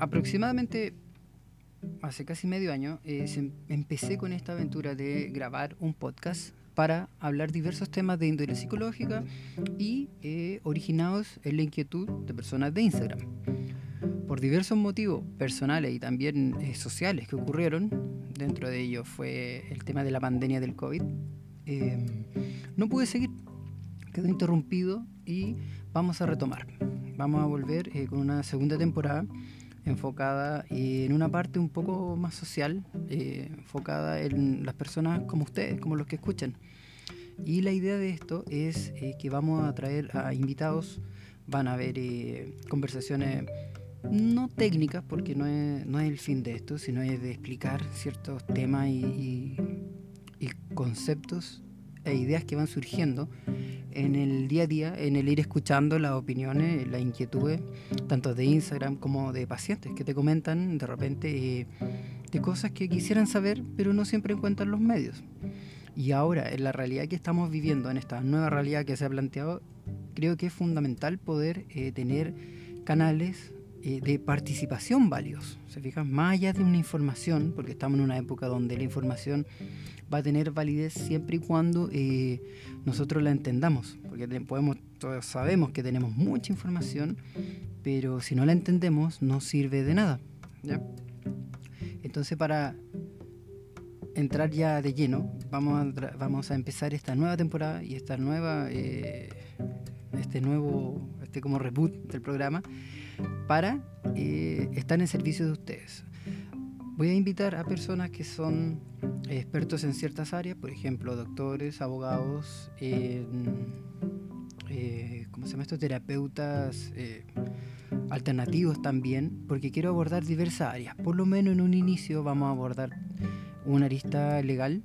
aproximadamente hace casi medio año eh, empecé con esta aventura de grabar un podcast para hablar diversos temas de índole psicológica y eh, originados en la inquietud de personas de Instagram. Por diversos motivos personales y también eh, sociales que ocurrieron, dentro de ellos fue el tema de la pandemia del COVID, em, no pude seguir, quedó interrumpido y vamos a retomar. Vamos a volver con una segunda temporada enfocada en una parte un poco más social, eh, enfocada en las personas como ustedes, como los que escuchan. Y la idea de esto es eh, que vamos a traer a invitados, van a haber eh, conversaciones no técnicas, porque no es, no es, el fin de esto, sino es de explicar ciertos temas y, y conceptos e ideas que van surgiendo en el día a día, en el ir escuchando las opiniones, las inquietudes, tanto de Instagram como de pacientes que te comentan de repente eh, de cosas que quisieran saber, pero no siempre encuentran los medios. Y ahora, en la realidad que estamos viviendo, en esta nueva realidad que se ha planteado, creo que es fundamental poder eh, tener canales eh, de participación válidos. Se fijan, más allá de una información, porque estamos en una época donde la información va a tener validez siempre y cuando eh, nosotros la entendamos, porque podemos, todos sabemos que tenemos mucha información, pero si no la entendemos no sirve de nada. Entonces para entrar ya de lleno, vamos a, vamos a empezar esta nueva temporada y esta nueva, eh, este nuevo, este como reboot del programa, para eh, estar en servicio de ustedes. Voy a invitar a personas que son expertos en ciertas áreas, por ejemplo, doctores, abogados, eh, ¿cómo se llama esto? Terapeutas eh, alternativos también, porque quiero abordar diversas áreas. Por lo menos en un inicio vamos a abordar una arista legal,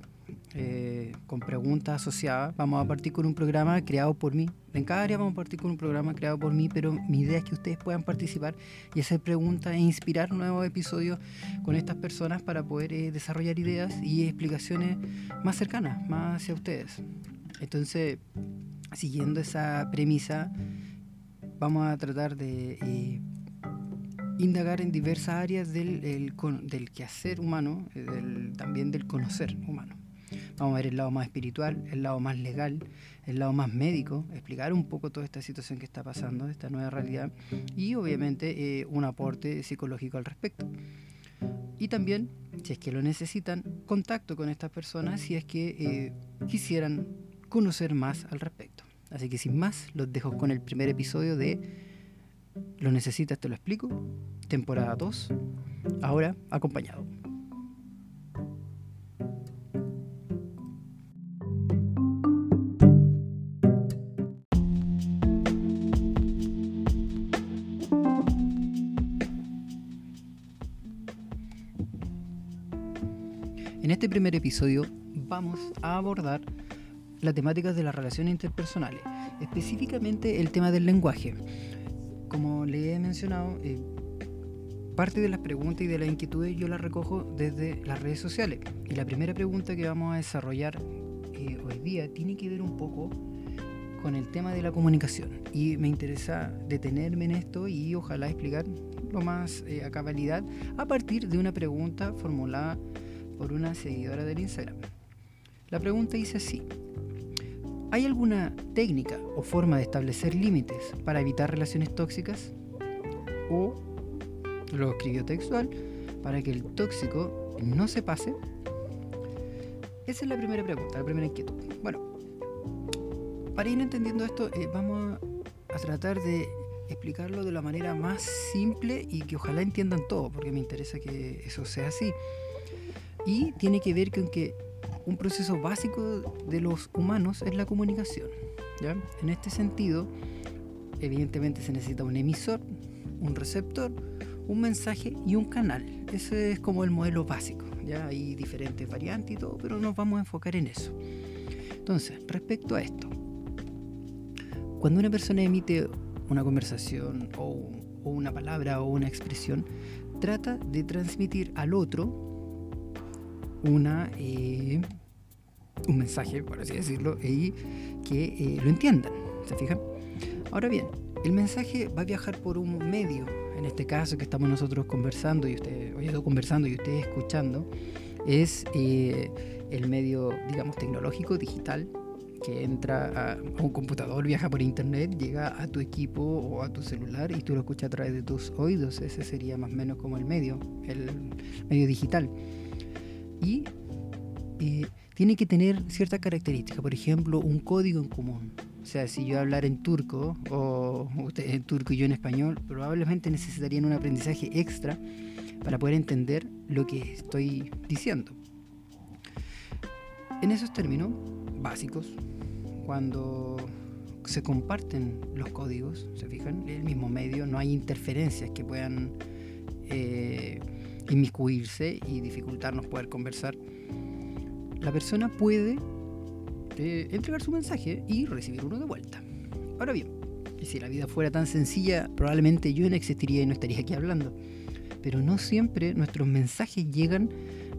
eh, con preguntas asociadas. Vamos a partir con un programa creado por mí. En cada área vamos a partir con un programa creado por mí, pero mi idea es que ustedes puedan participar y hacer preguntas e inspirar nuevos episodios con estas personas para poder eh, desarrollar ideas y explicaciones más cercanas, más hacia ustedes. Entonces, siguiendo esa premisa, vamos a tratar de eh, indagar en diversas áreas del, del quehacer humano, también del conocer humano. Vamos a ver el lado más espiritual, el lado más legal, el lado más médico, explicar un poco toda esta situación que está pasando, esta nueva realidad y obviamente eh, un aporte psicológico al respecto. Y también, si es que lo necesitan, contacto con estas personas si es que eh, quisieran conocer más al respecto. Así que sin más, los dejo con el primer episodio de Lo necesitas, te lo explico, temporada 2, ahora acompañado. Primer episodio vamos a abordar la temática de las relaciones interpersonales, específicamente el tema del lenguaje. Como le he mencionado, eh, parte de las preguntas y de las inquietudes yo las recojo desde las redes sociales. Y la primera pregunta que vamos a desarrollar eh, hoy día tiene que ver un poco con el tema de la comunicación. Y me interesa detenerme en esto y ojalá explicar lo más eh, a cabalidad a partir de una pregunta formulada por una seguidora del Instagram. La pregunta dice así. ¿Hay alguna técnica o forma de establecer límites para evitar relaciones tóxicas? O, lo escribió textual, para que el tóxico no se pase. Esa es la primera pregunta, la primera inquietud. Bueno, para ir entendiendo esto, eh, vamos a tratar de explicarlo de la manera más simple y que ojalá entiendan todo, porque me interesa que eso sea así. Y tiene que ver con que un proceso básico de los humanos es la comunicación. ¿ya? En este sentido, evidentemente se necesita un emisor, un receptor, un mensaje y un canal. Ese es como el modelo básico. ¿ya? Hay diferentes variantes y todo, pero nos vamos a enfocar en eso. Entonces, respecto a esto, cuando una persona emite una conversación o, o una palabra o una expresión, trata de transmitir al otro una, eh, un mensaje, por así decirlo, y que eh, lo entiendan. ¿Se fijan? Ahora bien, el mensaje va a viajar por un medio, en este caso que estamos nosotros conversando y usted, hoy estoy conversando y usted escuchando, es eh, el medio, digamos, tecnológico, digital, que entra a, un computador, viaja por internet, llega a tu equipo o a tu celular y tú lo escuchas a través de tus oídos. Ese sería más o menos como el medio, el medio digital. Y eh, tiene que tener cierta característica, por ejemplo, un código en común. O sea, si yo hablar en turco o usted en turco y yo en español, probablemente necesitarían un aprendizaje extra para poder entender lo que estoy diciendo. En esos términos básicos, cuando se comparten los códigos, se fijan, en el mismo medio, no hay interferencias que puedan eh, inmiscuirse y dificultarnos poder conversar. La persona puede eh, entregar su mensaje y recibir uno de vuelta. Ahora bien, si la vida fuera tan sencilla, probablemente yo no existiría y no estaría aquí hablando. Pero no siempre nuestros mensajes llegan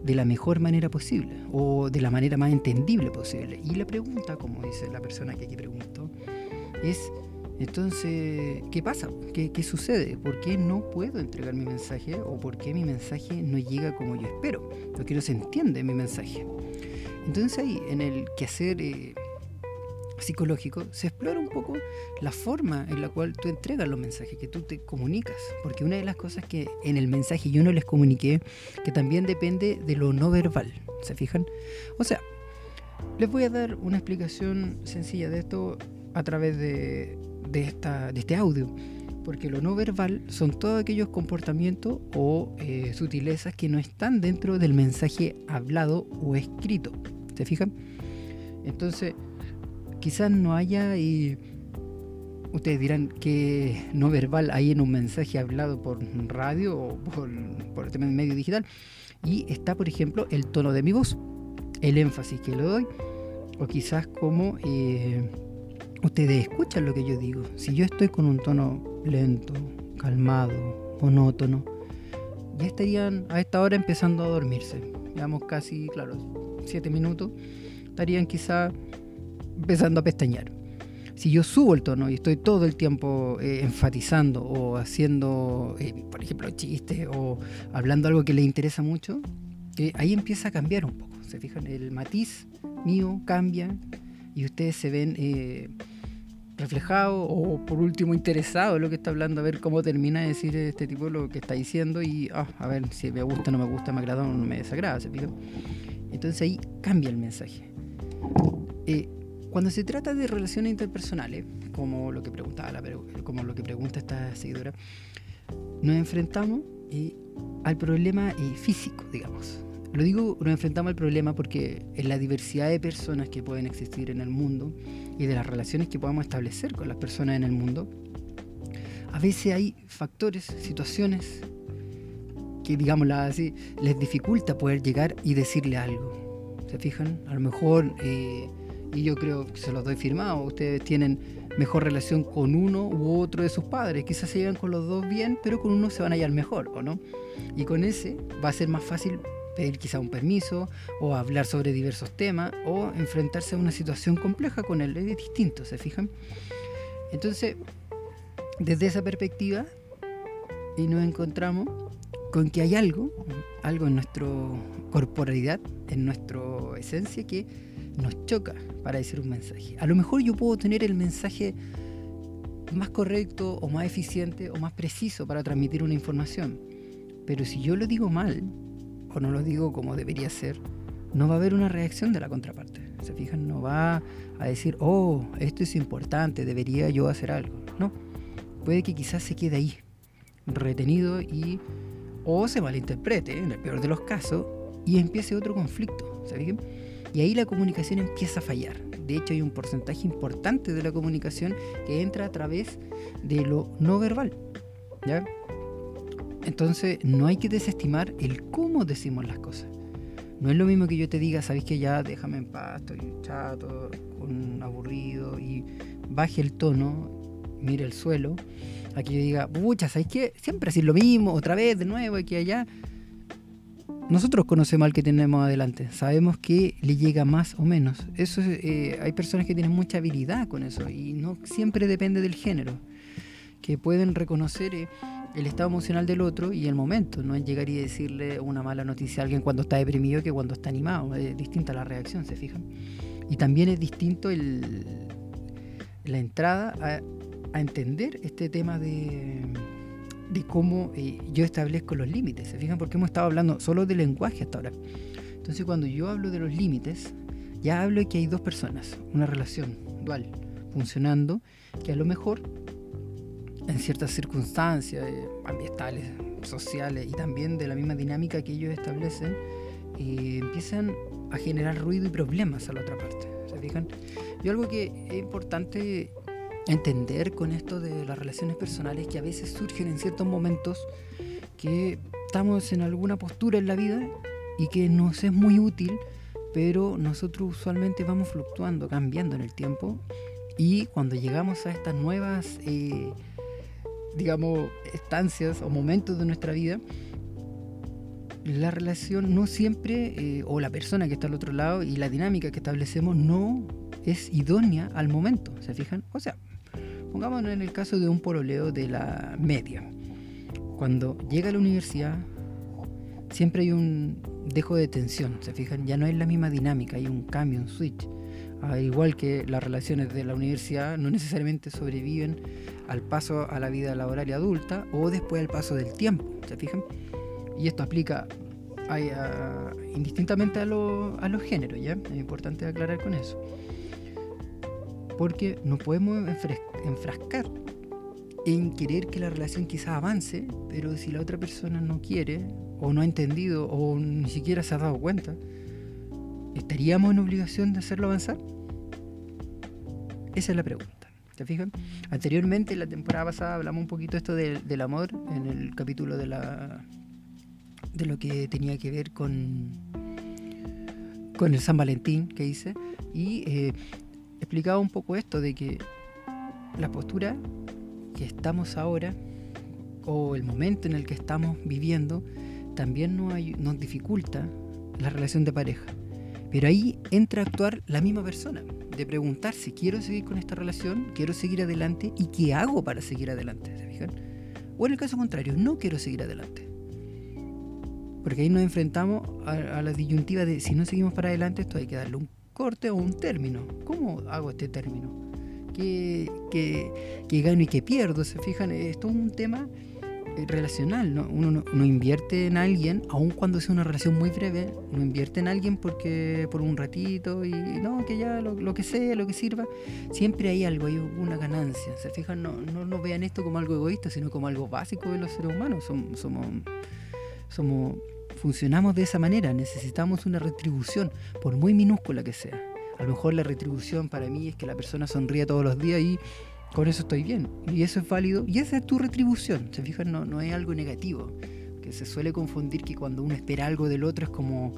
de la mejor manera posible o de la manera más entendible posible. Y la pregunta, como dice la persona que aquí preguntó, es, entonces, ¿qué pasa? ¿Qué, ¿Qué, sucede? ¿Por qué no puedo entregar mi mensaje o por qué mi mensaje no llega como yo espero? Porque no se entiende mi mensaje. Entonces ahí, en el quehacer eh, psicológico, se explora un poco la forma en la cual tú entregas los mensajes, que tú te comunicas. Porque una de las cosas que en el mensaje yo no les comuniqué, que también depende de lo no verbal, ¿se fijan? O sea, les voy a dar una explicación sencilla de esto a través de, esta, de este audio porque lo no verbal son todos aquellos comportamientos o eh, sutilezas que no están dentro del mensaje hablado o escrito. ¿Se fijan? Entonces, quizás no haya, y ustedes dirán que no verbal hay en un mensaje hablado por radio o por, por el tema del medio digital. Y está, por ejemplo, el tono de mi voz, el énfasis que le doy, o quizás como eh, ustedes escuchan lo que yo digo. Si yo estoy con un tono lento, calmado, monótono, ya estarían a esta hora empezando a dormirse. Llevamos casi, claro, siete minutos, estarían quizá empezando a pestañear. Si yo subo el tono y estoy todo el tiempo eh, enfatizando o haciendo, eh, por ejemplo, chistes o hablando algo que les interesa mucho, eh, ahí empieza a cambiar un poco. ¿Se fijan? El matiz mío cambia y ustedes se ven reflejados o por último interesados en lo que está hablando, a ver cómo termina de decir este tipo lo que está diciendo y ah, a ver si me gusta, no me gusta, me agrada o no me desagrada. ¿se fijan? Entonces ahí cambia el mensaje. Eh, cuando se trata de relaciones interpersonales, como lo que preguntaba como lo que pregunta esta seguidora, nos enfrentamos eh, al problema eh, físico, digamos. Lo digo, nos enfrentamos al problema porque en la diversidad de personas que pueden existir en el mundo y de las relaciones que podamos establecer con las personas en el mundo, a veces hay factores, situaciones que, digámosla así, les dificulta poder llegar y decirle algo. ¿Se fijan? A lo mejor, eh, y yo creo que se los doy firmado, ustedes tienen mejor relación con uno u otro de sus padres. Quizás se llevan con los dos bien, pero con uno se van a hallar mejor, ¿o no? Y con ese va a ser más fácil pedir quizá un permiso o hablar sobre diversos temas o enfrentarse a una situación compleja con él. Es distinto, ¿se fijan? Entonces, desde esa perspectiva, y nos encontramos con que hay algo, algo en nuestra corporalidad, en nuestra esencia que nos choca para decir un mensaje. A lo mejor yo puedo tener el mensaje más correcto o más eficiente o más preciso para transmitir una información, pero si yo lo digo mal o no lo digo como debería ser, no va a haber una reacción de la contraparte. ¿Se fijan? No va a decir, oh, esto es importante, debería yo hacer algo. No, puede que quizás se quede ahí, retenido y o se malinterprete, en el peor de los casos, y empiece otro conflicto. ¿saben? Y ahí la comunicación empieza a fallar. De hecho, hay un porcentaje importante de la comunicación que entra a través de lo no verbal. ¿ya? Entonces, no hay que desestimar el cómo decimos las cosas. No es lo mismo que yo te diga, sabes que ya déjame en paz, estoy chato, un aburrido y baje el tono, mire el suelo a que yo diga, pucha, ¿sabes qué? Siempre así lo mismo, otra vez, de nuevo, aquí allá. Nosotros conocemos al que tenemos adelante, sabemos que le llega más o menos. Eso eh, hay personas que tienen mucha habilidad con eso y no siempre depende del género. que pueden reconocer eh, el estado emocional del otro y el momento. No es llegar y decirle una mala noticia a alguien cuando está deprimido que cuando está animado. Es distinta la reacción, ¿se fijan? Y también es distinto el, la entrada a, entender este tema de, de cómo eh, yo establezco los límites. ¿Se fijan? Porque hemos estado hablando solo de lenguaje hasta ahora. Entonces cuando yo hablo de los límites, ya hablo de que hay dos personas, una relación dual, funcionando, que a lo mejor en ciertas circunstancias eh, ambientales, sociales y también de la misma dinámica que ellos establecen, eh, empiezan a generar ruido y problemas a la otra parte. ¿Se fijan? Y algo que es importante entender con esto de las relaciones personales que a veces surgen en ciertos momentos que estamos en alguna postura en la vida y que nos es muy útil pero nosotros usualmente vamos fluctuando, cambiando en el tiempo y cuando llegamos a estas nuevas, eh, digamos, estancias o momentos de nuestra vida, la relación no siempre, eh, o la persona que está al otro lado y la dinámica que establecemos no es idónea al momento, ¿se fijan? O sea, pongámonos en el caso de un pololeo de la media. Cuando llega a la universidad, siempre hay un dejo de tensión, ¿se fijan? Ya no es la misma dinámica, hay un cambio, un switch. Al igual que las relaciones de la universidad no necesariamente sobreviven al paso a la vida laboral y adulta o después al paso del tiempo, ¿se fijan? Y esto aplica indistintamente a, a los géneros, ¿ya? Es importante aclarar con eso. Porque no podemos enfrascar en querer que la relación quizás avance, pero si la otra persona no quiere o no ha entendido o ni siquiera se ha dado cuenta, ¿estaríamos en obligación de hacerlo avanzar? Esa es la pregunta. ¿Te fijan? Anteriormente, en la temporada pasada, hablamos un poquito esto del amor en el capítulo de la de lo que tenía que ver con con el San Valentín que hice y eh, explicaba un poco esto de que la postura que estamos ahora o el momento en el que estamos viviendo también nos, nos dificulta la relación de pareja. Pero ahí entra a actuar la misma persona, de preguntar si quiero seguir con esta relación, quiero seguir adelante y qué hago para seguir adelante. ¿Se fijan? O en el caso contrario, no quiero seguir adelante. Porque ahí nos enfrentamos a, la disyuntiva de si no seguimos para adelante, esto hay que darle un corte o un término. ¿Cómo hago este término? ¿Qué, qué gano y qué pierdo? ¿Se fijan? Esto es un tema relacional, ¿no? Uno no, invierte en alguien, aun cuando sea una relación muy breve, no invierte en alguien porque por un ratito y no, que ya lo, que sea, lo que sirva, siempre hay algo, hay una ganancia. ¿Se fijan? No, no, vean esto como algo egoísta, sino como algo básico de los seres humanos. Somos, somos, funcionamos de esa manera, necesitamos una retribución, por muy minúscula que sea. A lo mejor la retribución para mí es que la persona sonríe todos los días y con eso estoy bien. Y eso es válido. Y esa es tu retribución. ¿Se fijan? No, no es algo negativo. Que se suele confundir que cuando uno espera algo del otro es como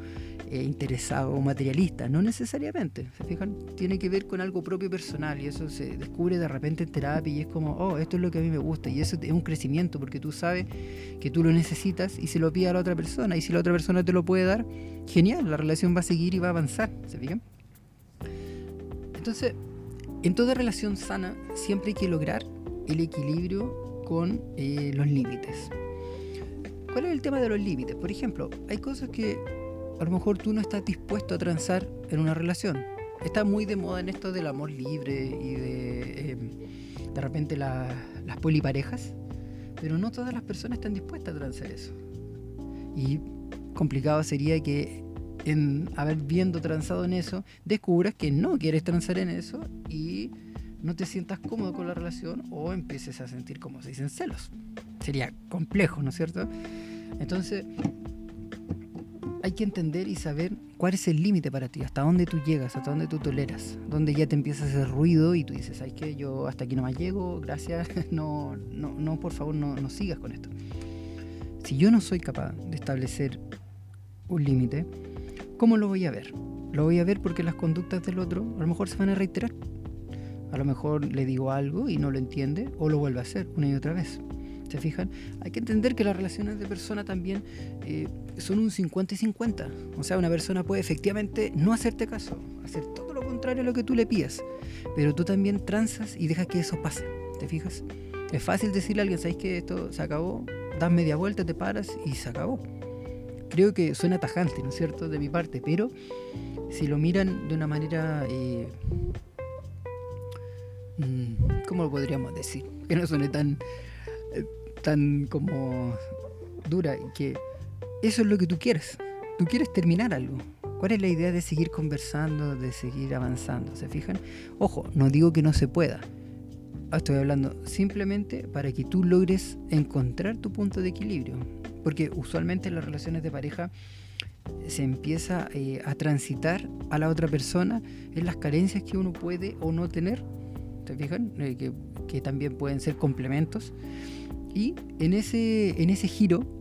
eh, interesado o materialista. No necesariamente. ¿Se fijan? Tiene que ver con algo propio personal. Y eso se descubre de repente en terapia. Y es como, oh, esto es lo que a mí me gusta. Y eso es un crecimiento porque tú sabes que tú lo necesitas y se lo pide a la otra persona. Y si la otra persona te lo puede dar, genial. La relación va a seguir y va a avanzar. ¿Se fijan? Entonces, en toda relación sana siempre hay que lograr el equilibrio con eh, los límites. ¿Cuál es el tema de los límites? Por ejemplo, hay cosas que a lo mejor tú no estás dispuesto a transar en una relación. Está muy de moda en esto del amor libre y de em, de repente las poliparejas, pero no todas las personas están dispuestas a transar eso. Y complicado sería que en haber viendo transado en eso, descubras que no quieres transar en eso y no te sientas cómodo con la relación o empieces a sentir como se dicen celos. Sería complejo, ¿no es cierto? Entonces, hay que entender y saber cuál es el límite para ti, hasta dónde tú llegas, hasta dónde tú toleras, dónde ya te empieza a hacer ruido y tú dices, ¿sabes qué? Yo hasta aquí no más llego, gracias, no, no, no por favor, no, no sigas con esto. Si yo no soy capaz de establecer un límite, ¿Cómo lo voy a ver? Lo voy a ver porque las conductas del otro a lo mejor se van a reiterar. A lo mejor le digo algo y no lo entiende o lo vuelve a hacer una y otra vez. ¿Se fijan? Hay que entender que las relaciones de persona también eh, son un 50 y 50. O sea, una persona puede efectivamente no hacerte caso, hacer todo lo contrario a lo que tú le pidas, pero tú también transas y dejas que eso pase. ¿Te fijas? Es fácil decirle a alguien, ¿sabes que esto se acabó? Das media vuelta, te paras y se acabó. Creo que suena tajante, ¿no es cierto?, de mi parte, pero si lo miran de una manera... Eh, mm, ¿Cómo lo podríamos decir? Que no suene tan, eh, tan como dura, que eso es lo que tú quieres. Tú quieres terminar algo. ¿Cuál es la idea de seguir conversando, de seguir avanzando? ¿Se fijan? Ojo, no digo que no se pueda. Estoy hablando simplemente para que tú logres encontrar tu punto de equilibrio. Porque usualmente en las relaciones de pareja se empieza eh, a transitar a la otra persona en las carencias que uno puede o no tener. ¿Se fijan? Eh, que, que, también pueden ser complementos. Y en ese, en ese giro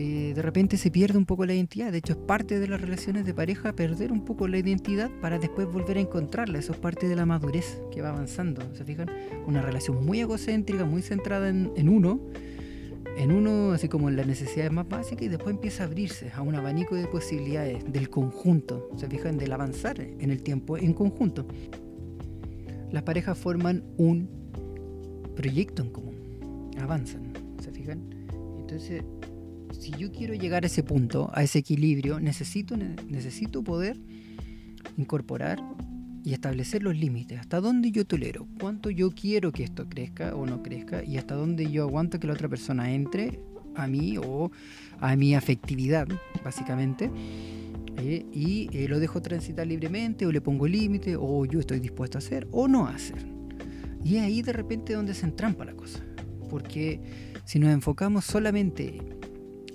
eh, de repente se pierde un poco la identidad. De hecho, es parte de las relaciones de pareja perder un poco la identidad para después volver a encontrarla. Eso es parte de la madurez que va avanzando. ¿Se fijan? Una relación muy egocéntrica, muy centrada en, en uno, en uno, así como en las necesidades más básicas, y después empieza a abrirse a un abanico de posibilidades del conjunto. ¿Se fijan? Del avanzar en el tiempo en conjunto. Las parejas forman un proyecto en común. Avanzan. ¿Se fijan? Entonces si yo quiero llegar a ese punto, a ese equilibrio, necesito, necesito poder incorporar y establecer los límites. Hasta dónde yo tolero, cuánto yo quiero que esto crezca o no crezca y hasta dónde yo aguanto que la otra persona entre a mí o a mi afectividad, básicamente. Eh, y eh, lo dejo transitar libremente o le pongo límite o yo estoy dispuesto a hacer o no hacer. Y ahí de repente donde se entrampa la cosa. Porque si nos enfocamos solamente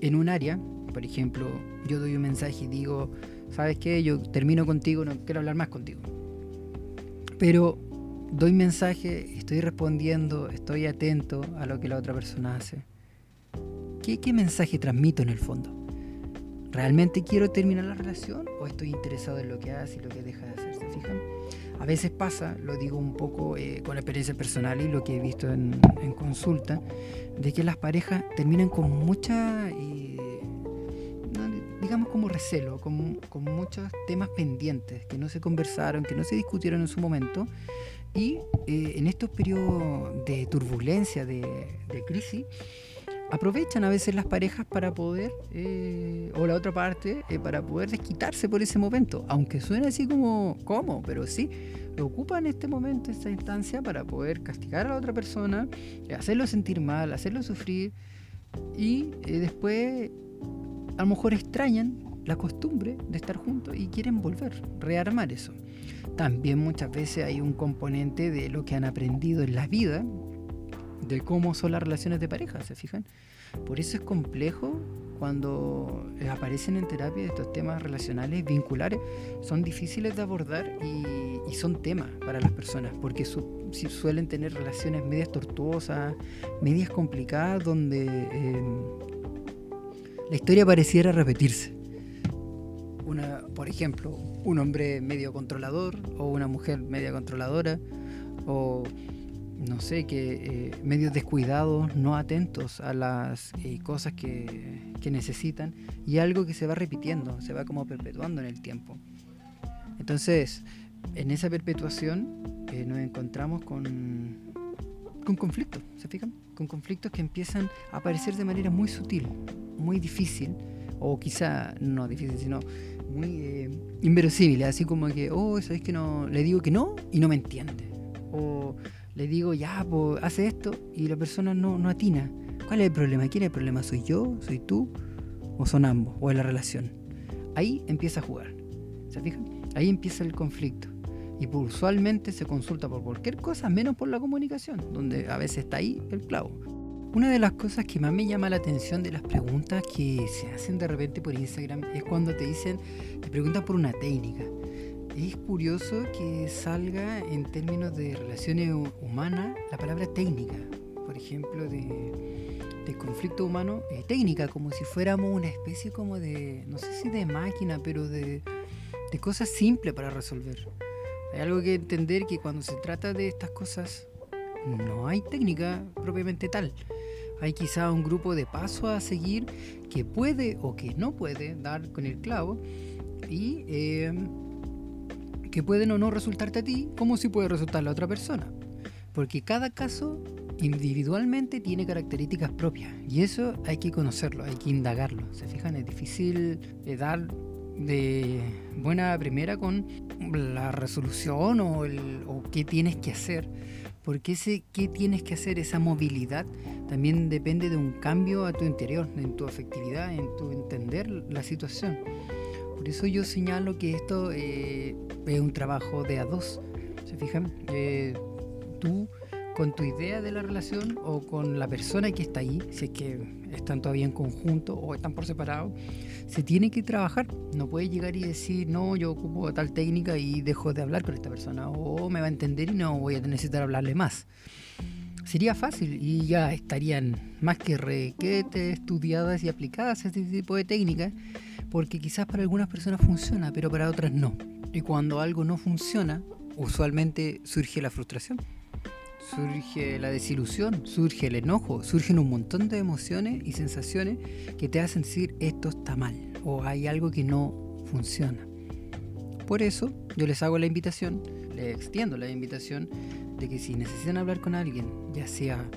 en un área, por ejemplo, yo doy un mensaje y digo, ¿sabes qué? Yo termino contigo, no quiero hablar más contigo. Pero doy mensaje, estoy respondiendo, estoy atento a lo que la otra persona hace. ¿Qué, qué mensaje transmito en el fondo? ¿Realmente quiero terminar la relación o estoy interesado en lo que hace y lo que deja de hacer? ¿Se fijan? A veces pasa, lo digo un poco eh, con experiencia personal y lo que he visto en, consulta, de que las parejas terminan con mucha, eh, como recelo, con, con, muchos temas pendientes que no se conversaron, que no se discutieron en su momento. Y eh, en estos periodos de turbulencia, de, de crisis, aprovechan a veces las parejas para poder, eh, o la otra parte, eh, para poder desquitarse por ese momento. Aunque suene así como, ¿cómo? Pero sí, ocupan este momento, esta instancia, para poder castigar a la otra persona, eh, hacerlo sentir mal, hacerlo sufrir, y después a lo mejor extrañan la costumbre de estar juntos y quieren volver, rearmar eso. También muchas veces hay un componente de lo que han aprendido en la vida, de cómo son las relaciones de pareja, ¿se fijan? Por eso es complejo cuando aparecen en terapia estos temas relacionales, vinculares, son difíciles de abordar y, son temas para las personas, porque suelen tener relaciones medias tortuosas, medias complicadas, donde em, la historia pareciera repetirse. Una, por ejemplo, un hombre medio controlador o una mujer media controladora o no sé, que eh, medios descuidados, no atentos a las eh, cosas que, necesitan y algo que se va repitiendo, se va como perpetuando en el tiempo. Entonces, en esa perpetuación eh, nos encontramos con, con conflictos, ¿se fijan? Con conflictos que empiezan a aparecer de manera muy sutil, muy difícil, o quizá no difícil, sino muy inverosímil, así como que, oh, es que no, le digo que no y no me entiende. O le digo, ya, pues, hace esto, y la persona no, no atina. ¿Cuál es el problema? ¿Quién es el problema? ¿Soy yo? ¿Soy tú? ¿O son ambos? ¿O es la relación? Ahí empieza a jugar. ¿Se fijan? Ahí empieza el conflicto. Y usualmente se consulta por cualquier cosa, menos por la comunicación, donde a veces está ahí el clavo. Una de las cosas que más me llama la atención de las preguntas que se hacen de repente por Instagram es cuando te dicen, te preguntan por una técnica es curioso que salga en términos de relaciones humanas la palabra técnica, por ejemplo, de, conflicto humano, eh, técnica, como si fuéramos una especie como de, no sé si de máquina, pero de, de cosas simples para resolver. Hay algo que entender que cuando se trata de estas cosas, no hay técnica propiamente tal. Hay quizá un grupo de pasos a seguir que puede o que no puede dar con el clavo y eh, que pueden o no resultarte a ti, como si puede resultar a otra persona. Porque cada caso individualmente tiene características propias y eso hay que conocerlo, hay que indagarlo. ¿Se fijan? Es difícil eh, dar de buena primera con la resolución o, el, o qué tienes que hacer, porque ese qué tienes que hacer, esa movilidad, también depende de un cambio a tu interior, en tu afectividad, en tu entender la situación. Por eso yo señalo que esto eh, es un trabajo de a dos. ¿Se fijan? Eh, tú con tu idea de la relación o con la persona que está ahí, si es que están todavía en conjunto o están por separado, se tiene que trabajar. No puedes llegar y decir, no, yo ocupo tal técnica y dejo de hablar con esta persona o me va a entender y no voy a necesitar hablarle más. Sería fácil y ya estarían más que requete estudiadas y aplicadas este tipo de técnicas, porque quizás para algunas personas funciona, pero para otras no. Y cuando algo no funciona, usualmente surge la frustración surge la desilusión, surge el enojo, surgen un montón de emociones y sensaciones que te hacen decir esto está mal o hay algo que no funciona. Por eso yo les hago la invitación, les extiendo la invitación de que si necesitan hablar con alguien, ya sea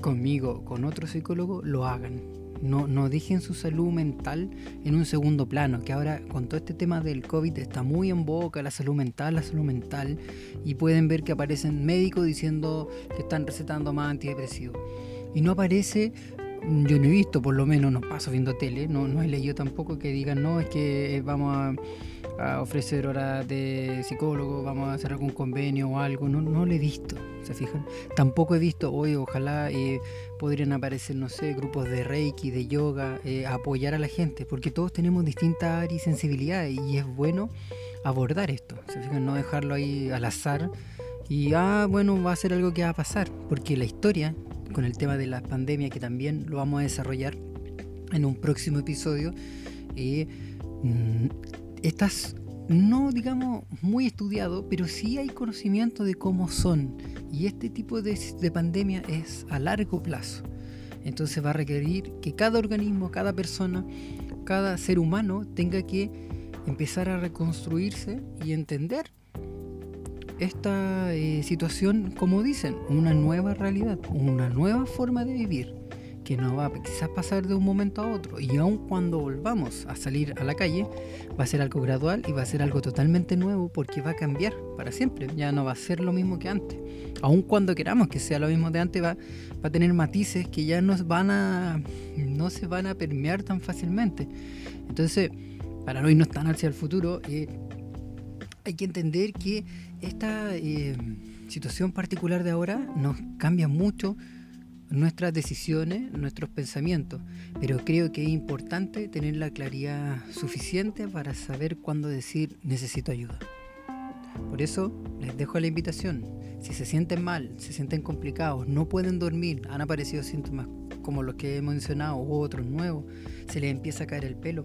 conmigo, con otro psicólogo, lo hagan no, no dejen su salud mental en un segundo plano, que ahora con todo este tema del COVID está muy en boca la salud mental, la salud mental, y pueden ver que aparecen médicos diciendo que están recetando más antidepresivos. Y no aparece yo no he visto, por lo menos no paso viendo tele, no, no he leído tampoco que digan, no, es que vamos a a ofrecer horas de psicólogo, vamos a hacer algún convenio o algo, no, no lo he visto, ¿se fijan? Tampoco he visto, hoy ojalá eh, podrían aparecer, no sé, grupos de reiki, de yoga, eh, apoyar a la gente, porque todos tenemos distintas áreas y sensibilidades y es bueno abordar esto, ¿se fijan? No dejarlo ahí al azar y, ah, bueno, va a ser algo que va a pasar, porque la historia, con el tema de la pandemia, que también lo vamos a desarrollar en un próximo episodio, eh, estás no digamos muy estudiado, pero sí hay conocimiento de cómo son. Y este tipo de, pandemia es a largo plazo. Entonces va a requerir que cada organismo, cada persona, cada ser humano tenga que empezar a reconstruirse y entender esta eh, situación, como dicen, una nueva realidad, una nueva forma de vivir que no va quizás pasar de un momento a otro. Y aun cuando volvamos a salir a la calle, va a ser algo gradual y va a ser algo totalmente nuevo porque va a cambiar para siempre. Ya no va a ser lo mismo que antes. Aun cuando queramos que sea lo mismo de antes, va, va a tener matices que ya no, van a, no se van a permear tan fácilmente. Entonces, para no irnos tan hacia el futuro, eh, hay que entender que esta eh, situación particular de ahora nos cambia mucho nuestras decisiones, nuestros pensamientos, pero creo que es importante tener la claridad suficiente para saber cuándo decir necesito ayuda. Por eso les dejo la invitación. Si se sienten mal, se sienten complicados, no pueden dormir, han aparecido síntomas como los que he mencionado u otros nuevos, se les empieza a caer el pelo,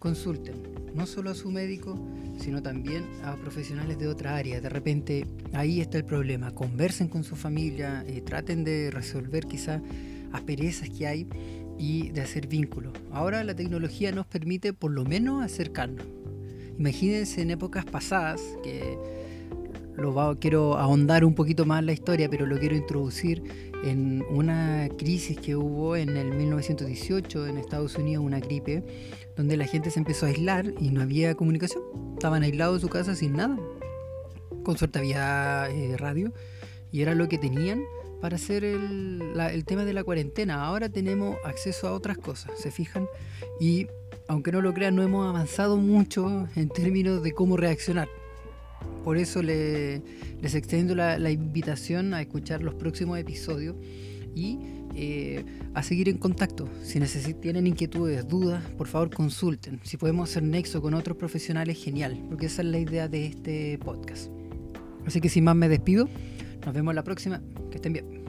consulten no solo a su médico, sino también a profesionales de otra área. De repente ahí está el problema. Conversen con su familia, eh, traten de resolver quizás asperezas que hay y de hacer vínculos. Ahora la tecnología nos permite por lo menos acercarnos. Imagínense en épocas pasadas que lo quiero ahondar un poquito más en la historia, pero lo quiero introducir en una crisis que hubo en el 1918 en Estados Unidos, una gripe, donde la gente se empezó a aislar y no había comunicación. Estaban aislados en su casa sin nada. Con suerte había eh, radio y era lo que tenían para hacer el, el tema de la cuarentena. Ahora tenemos acceso a otras cosas, ¿se fijan? Y aunque no lo crean, no hemos avanzado mucho en términos de cómo reaccionar. Por eso les extiendo la, invitación a escuchar los próximos episodios y eh, a seguir en contacto. Si tienen inquietudes, dudas, por favor consulten. Si podemos hacer nexo con otros profesionales, genial, porque esa es la idea de este podcast. Así que sin más me despido. Nos vemos la próxima. Que estén bien.